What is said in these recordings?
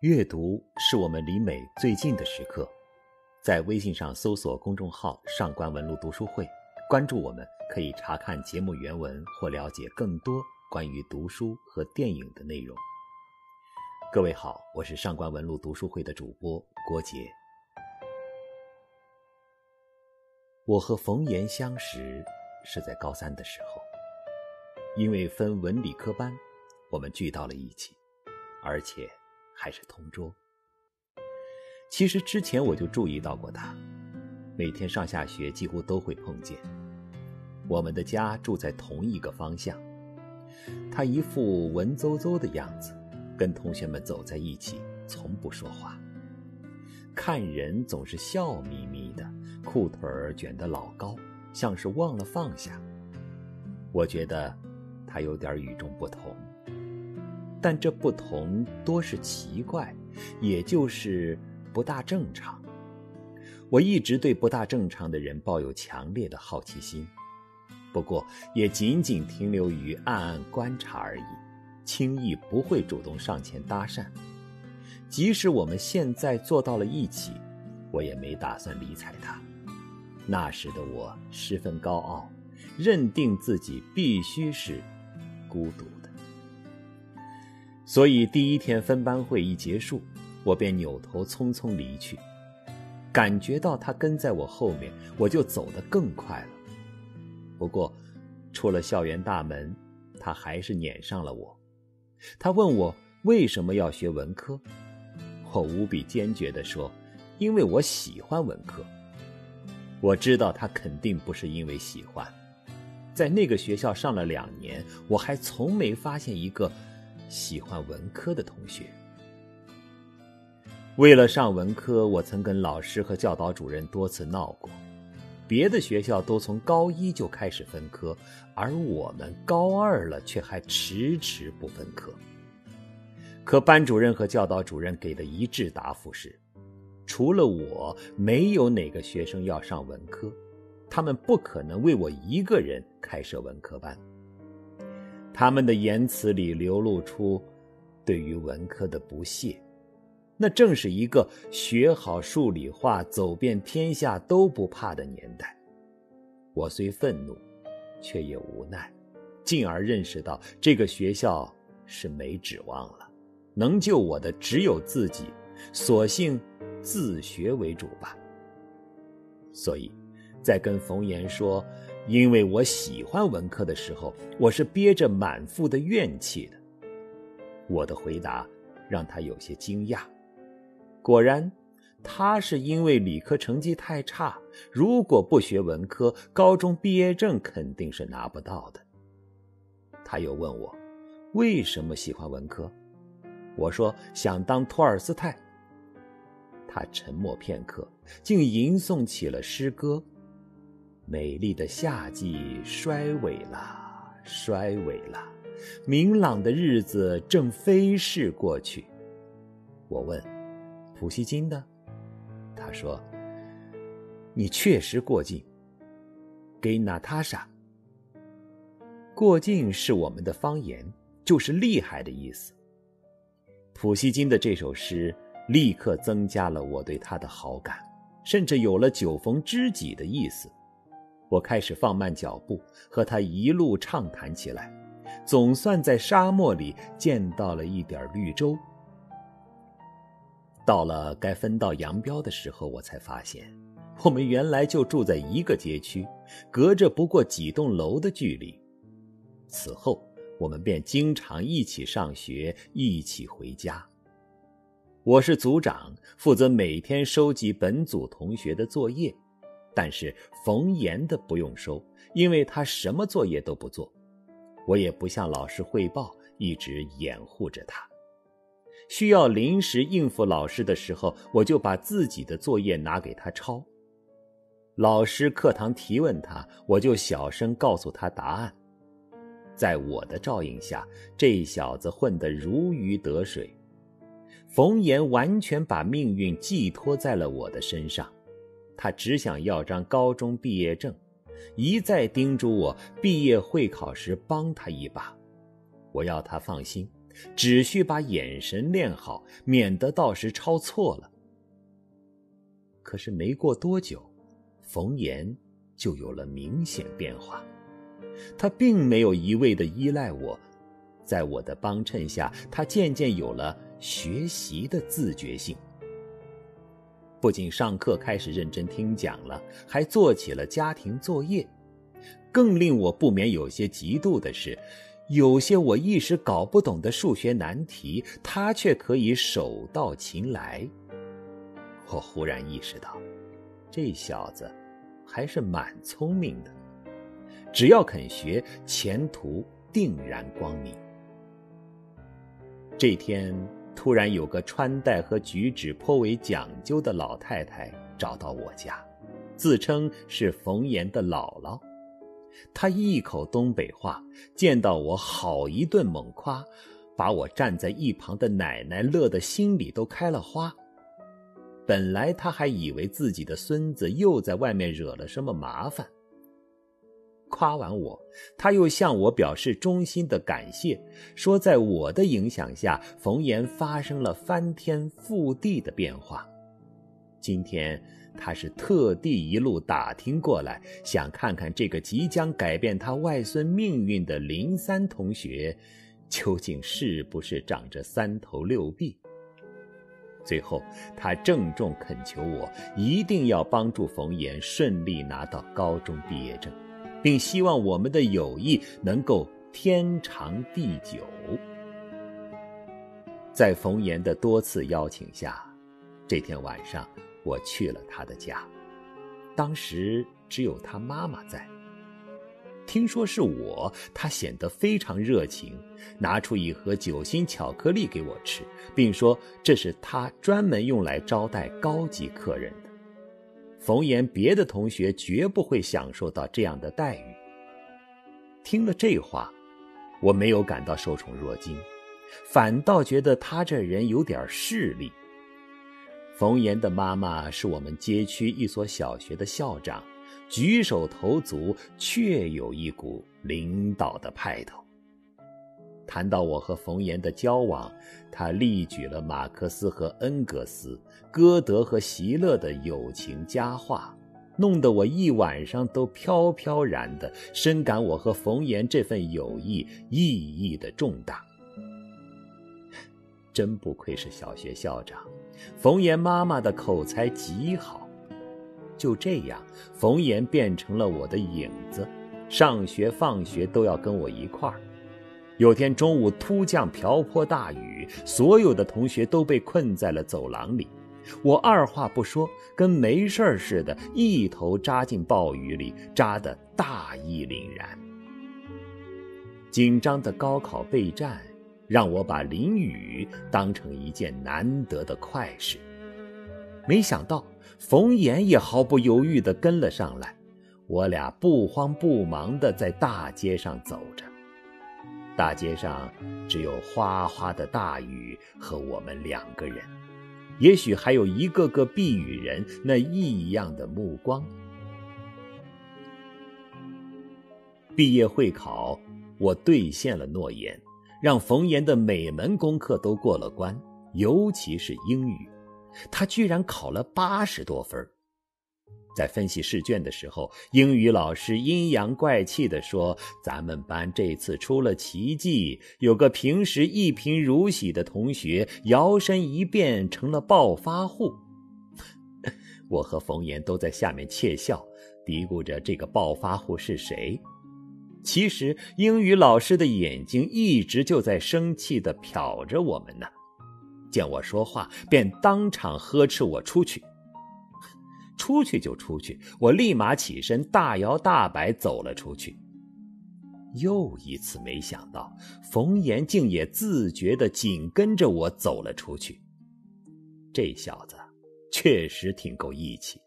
阅读是我们离美最近的时刻，在微信上搜索公众号“上官文录读书会”，关注我们，可以查看节目原文或了解更多关于读书和电影的内容。各位好，我是上官文录读书会的主播郭杰。我和冯岩相识是在高三的时候，因为分文理科班，我们聚到了一起，而且。还是同桌。其实之前我就注意到过他，每天上下学几乎都会碰见。我们的家住在同一个方向，他一副文绉绉的样子，跟同学们走在一起，从不说话，看人总是笑眯眯的，裤腿儿卷得老高，像是忘了放下。我觉得他有点与众不同。但这不同多是奇怪，也就是不大正常。我一直对不大正常的人抱有强烈的好奇心，不过也仅仅停留于暗暗观察而已，轻易不会主动上前搭讪。即使我们现在坐到了一起，我也没打算理睬他。那时的我十分高傲，认定自己必须是孤独。所以第一天分班会一结束，我便扭头匆匆离去。感觉到他跟在我后面，我就走得更快了。不过，出了校园大门，他还是撵上了我。他问我为什么要学文科，我无比坚决地说：“因为我喜欢文科。”我知道他肯定不是因为喜欢，在那个学校上了两年，我还从没发现一个。喜欢文科的同学，为了上文科，我曾跟老师和教导主任多次闹过。别的学校都从高一就开始分科，而我们高二了却还迟迟不分科。可班主任和教导主任给的一致答复是：除了我，没有哪个学生要上文科，他们不可能为我一个人开设文科班。他们的言辞里流露出对于文科的不屑，那正是一个学好数理化、走遍天下都不怕的年代。我虽愤怒，却也无奈，进而认识到这个学校是没指望了，能救我的只有自己，索性自学为主吧。所以，在跟冯岩说。因为我喜欢文科的时候，我是憋着满腹的怨气的。我的回答让他有些惊讶。果然，他是因为理科成绩太差，如果不学文科，高中毕业证肯定是拿不到的。他又问我为什么喜欢文科，我说想当托尔斯泰。他沉默片刻，竟吟诵起了诗歌。美丽的夏季衰萎了，衰萎了，明朗的日子正飞逝过去。我问：“普希金的？”他说：“你确实过境。”给娜塔莎。过境是我们的方言，就是厉害的意思。普希金的这首诗立刻增加了我对他的好感，甚至有了酒逢知己的意思。我开始放慢脚步，和他一路畅谈起来，总算在沙漠里见到了一点绿洲。到了该分道扬镳的时候，我才发现，我们原来就住在一个街区，隔着不过几栋楼的距离。此后，我们便经常一起上学，一起回家。我是组长，负责每天收集本组同学的作业。但是冯岩的不用收，因为他什么作业都不做。我也不向老师汇报，一直掩护着他。需要临时应付老师的时候，我就把自己的作业拿给他抄。老师课堂提问他，我就小声告诉他答案。在我的照应下，这小子混得如鱼得水。冯岩完全把命运寄托在了我的身上。他只想要张高中毕业证，一再叮嘱我毕业会考时帮他一把。我要他放心，只需把眼神练好，免得到时抄错了。可是没过多久，冯岩就有了明显变化。他并没有一味的依赖我，在我的帮衬下，他渐渐有了学习的自觉性。不仅上课开始认真听讲了，还做起了家庭作业。更令我不免有些嫉妒的是，有些我一时搞不懂的数学难题，他却可以手到擒来。我忽然意识到，这小子还是蛮聪明的，只要肯学，前途定然光明。这天。突然有个穿戴和举止颇为讲究的老太太找到我家，自称是冯岩的姥姥。她一口东北话，见到我好一顿猛夸，把我站在一旁的奶奶乐得心里都开了花。本来她还以为自己的孙子又在外面惹了什么麻烦。夸完我，他又向我表示衷心的感谢，说在我的影响下，冯岩发生了翻天覆地的变化。今天他是特地一路打听过来，想看看这个即将改变他外孙命运的林三同学，究竟是不是长着三头六臂。最后，他郑重恳求我一定要帮助冯岩顺利拿到高中毕业证。并希望我们的友谊能够天长地久。在冯岩的多次邀请下，这天晚上我去了他的家。当时只有他妈妈在。听说是我，他显得非常热情，拿出一盒酒心巧克力给我吃，并说这是他专门用来招待高级客人的。冯岩别的同学绝不会享受到这样的待遇。听了这话，我没有感到受宠若惊，反倒觉得他这人有点势力。冯岩的妈妈是我们街区一所小学的校长，举手投足确有一股领导的派头。谈到我和冯岩的交往，他例举了马克思和恩格斯、歌德和席勒的友情佳话，弄得我一晚上都飘飘然的，深感我和冯岩这份友谊意义的重大。真不愧是小学校长，冯岩妈妈的口才极好。就这样，冯岩变成了我的影子，上学放学都要跟我一块儿。有天中午突降瓢泼大雨，所有的同学都被困在了走廊里。我二话不说，跟没事似的，一头扎进暴雨里，扎得大义凛然。紧张的高考备战，让我把淋雨当成一件难得的快事。没想到冯岩也毫不犹豫地跟了上来，我俩不慌不忙地在大街上走着。大街上只有哗哗的大雨和我们两个人，也许还有一个个避雨人那异样的目光。毕业会考，我兑现了诺言，让冯岩的每门功课都过了关，尤其是英语，他居然考了八十多分。在分析试卷的时候，英语老师阴阳怪气地说：“咱们班这次出了奇迹，有个平时一贫如洗的同学，摇身一变成了暴发户。”我和冯岩都在下面窃笑，嘀咕着这个暴发户是谁。其实英语老师的眼睛一直就在生气地瞟着我们呢，见我说话，便当场呵斥我出去。出去就出去，我立马起身，大摇大摆走了出去。又一次没想到，冯岩竟也自觉的紧跟着我走了出去。这小子确实挺够义气，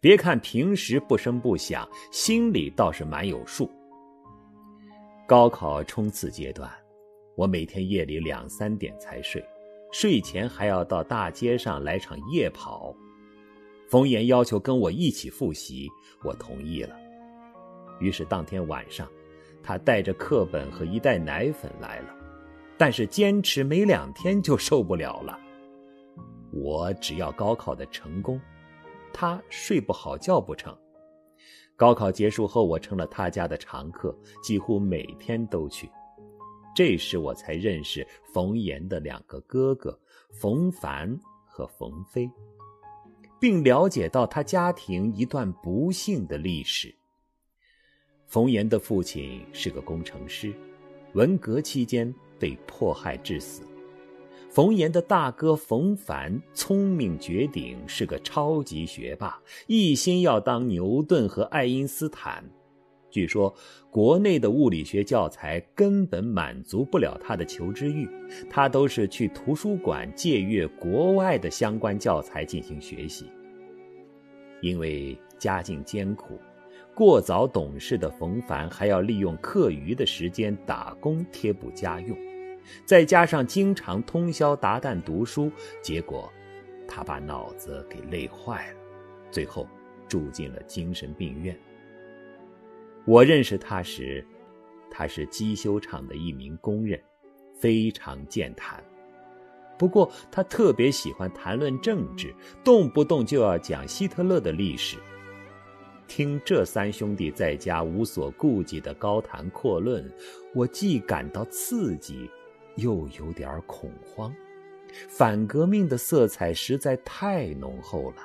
别看平时不声不响，心里倒是蛮有数。高考冲刺阶段，我每天夜里两三点才睡，睡前还要到大街上来场夜跑。冯岩要求跟我一起复习，我同意了。于是当天晚上，他带着课本和一袋奶粉来了。但是坚持没两天就受不了了。我只要高考的成功，他睡不好觉不成。高考结束后，我成了他家的常客，几乎每天都去。这时我才认识冯岩的两个哥哥冯凡和冯飞，并了解到他家庭一段不幸的历史。冯岩的父亲是个工程师，文革期间被迫害致死。冯岩的大哥冯凡聪明绝顶，是个超级学霸，一心要当牛顿和爱因斯坦。据说国内的物理学教材根本满足不了他的求知欲，他都是去图书馆借阅国外的相关教材进行学习。因为家境艰苦，过早懂事的冯凡还要利用课余的时间打工贴补家用。再加上经常通宵达旦读书，结果他把脑子给累坏了，最后住进了精神病院。我认识他时，他是机修厂的一名工人，非常健谈。不过他特别喜欢谈论政治，动不动就要讲希特勒的历史。听这三兄弟在家无所顾忌的高谈阔论，我既感到刺激。又有点恐慌，反革命的色彩实在太浓厚了。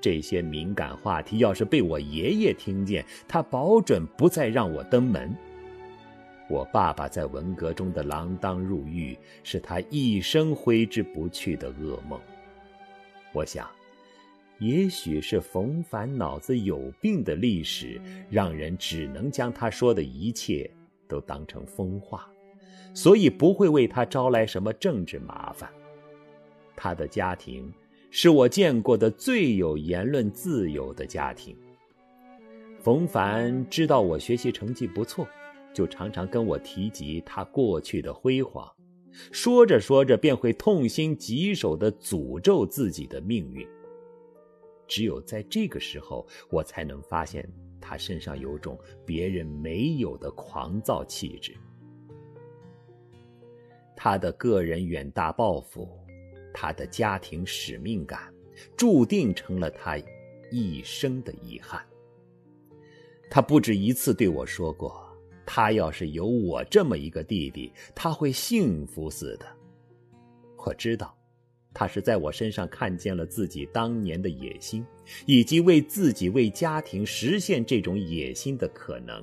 这些敏感话题要是被我爷爷听见，他保准不再让我登门。我爸爸在文革中的锒铛入狱，是他一生挥之不去的噩梦。我想，也许是冯凡脑子有病的历史，让人只能将他说的一切都当成疯话。所以不会为他招来什么政治麻烦。他的家庭是我见过的最有言论自由的家庭。冯凡知道我学习成绩不错，就常常跟我提及他过去的辉煌，说着说着便会痛心疾首地诅咒自己的命运。只有在这个时候，我才能发现他身上有种别人没有的狂躁气质。他的个人远大抱负，他的家庭使命感，注定成了他一生的遗憾。他不止一次对我说过，他要是有我这么一个弟弟，他会幸福死的。我知道，他是在我身上看见了自己当年的野心，以及为自己、为家庭实现这种野心的可能。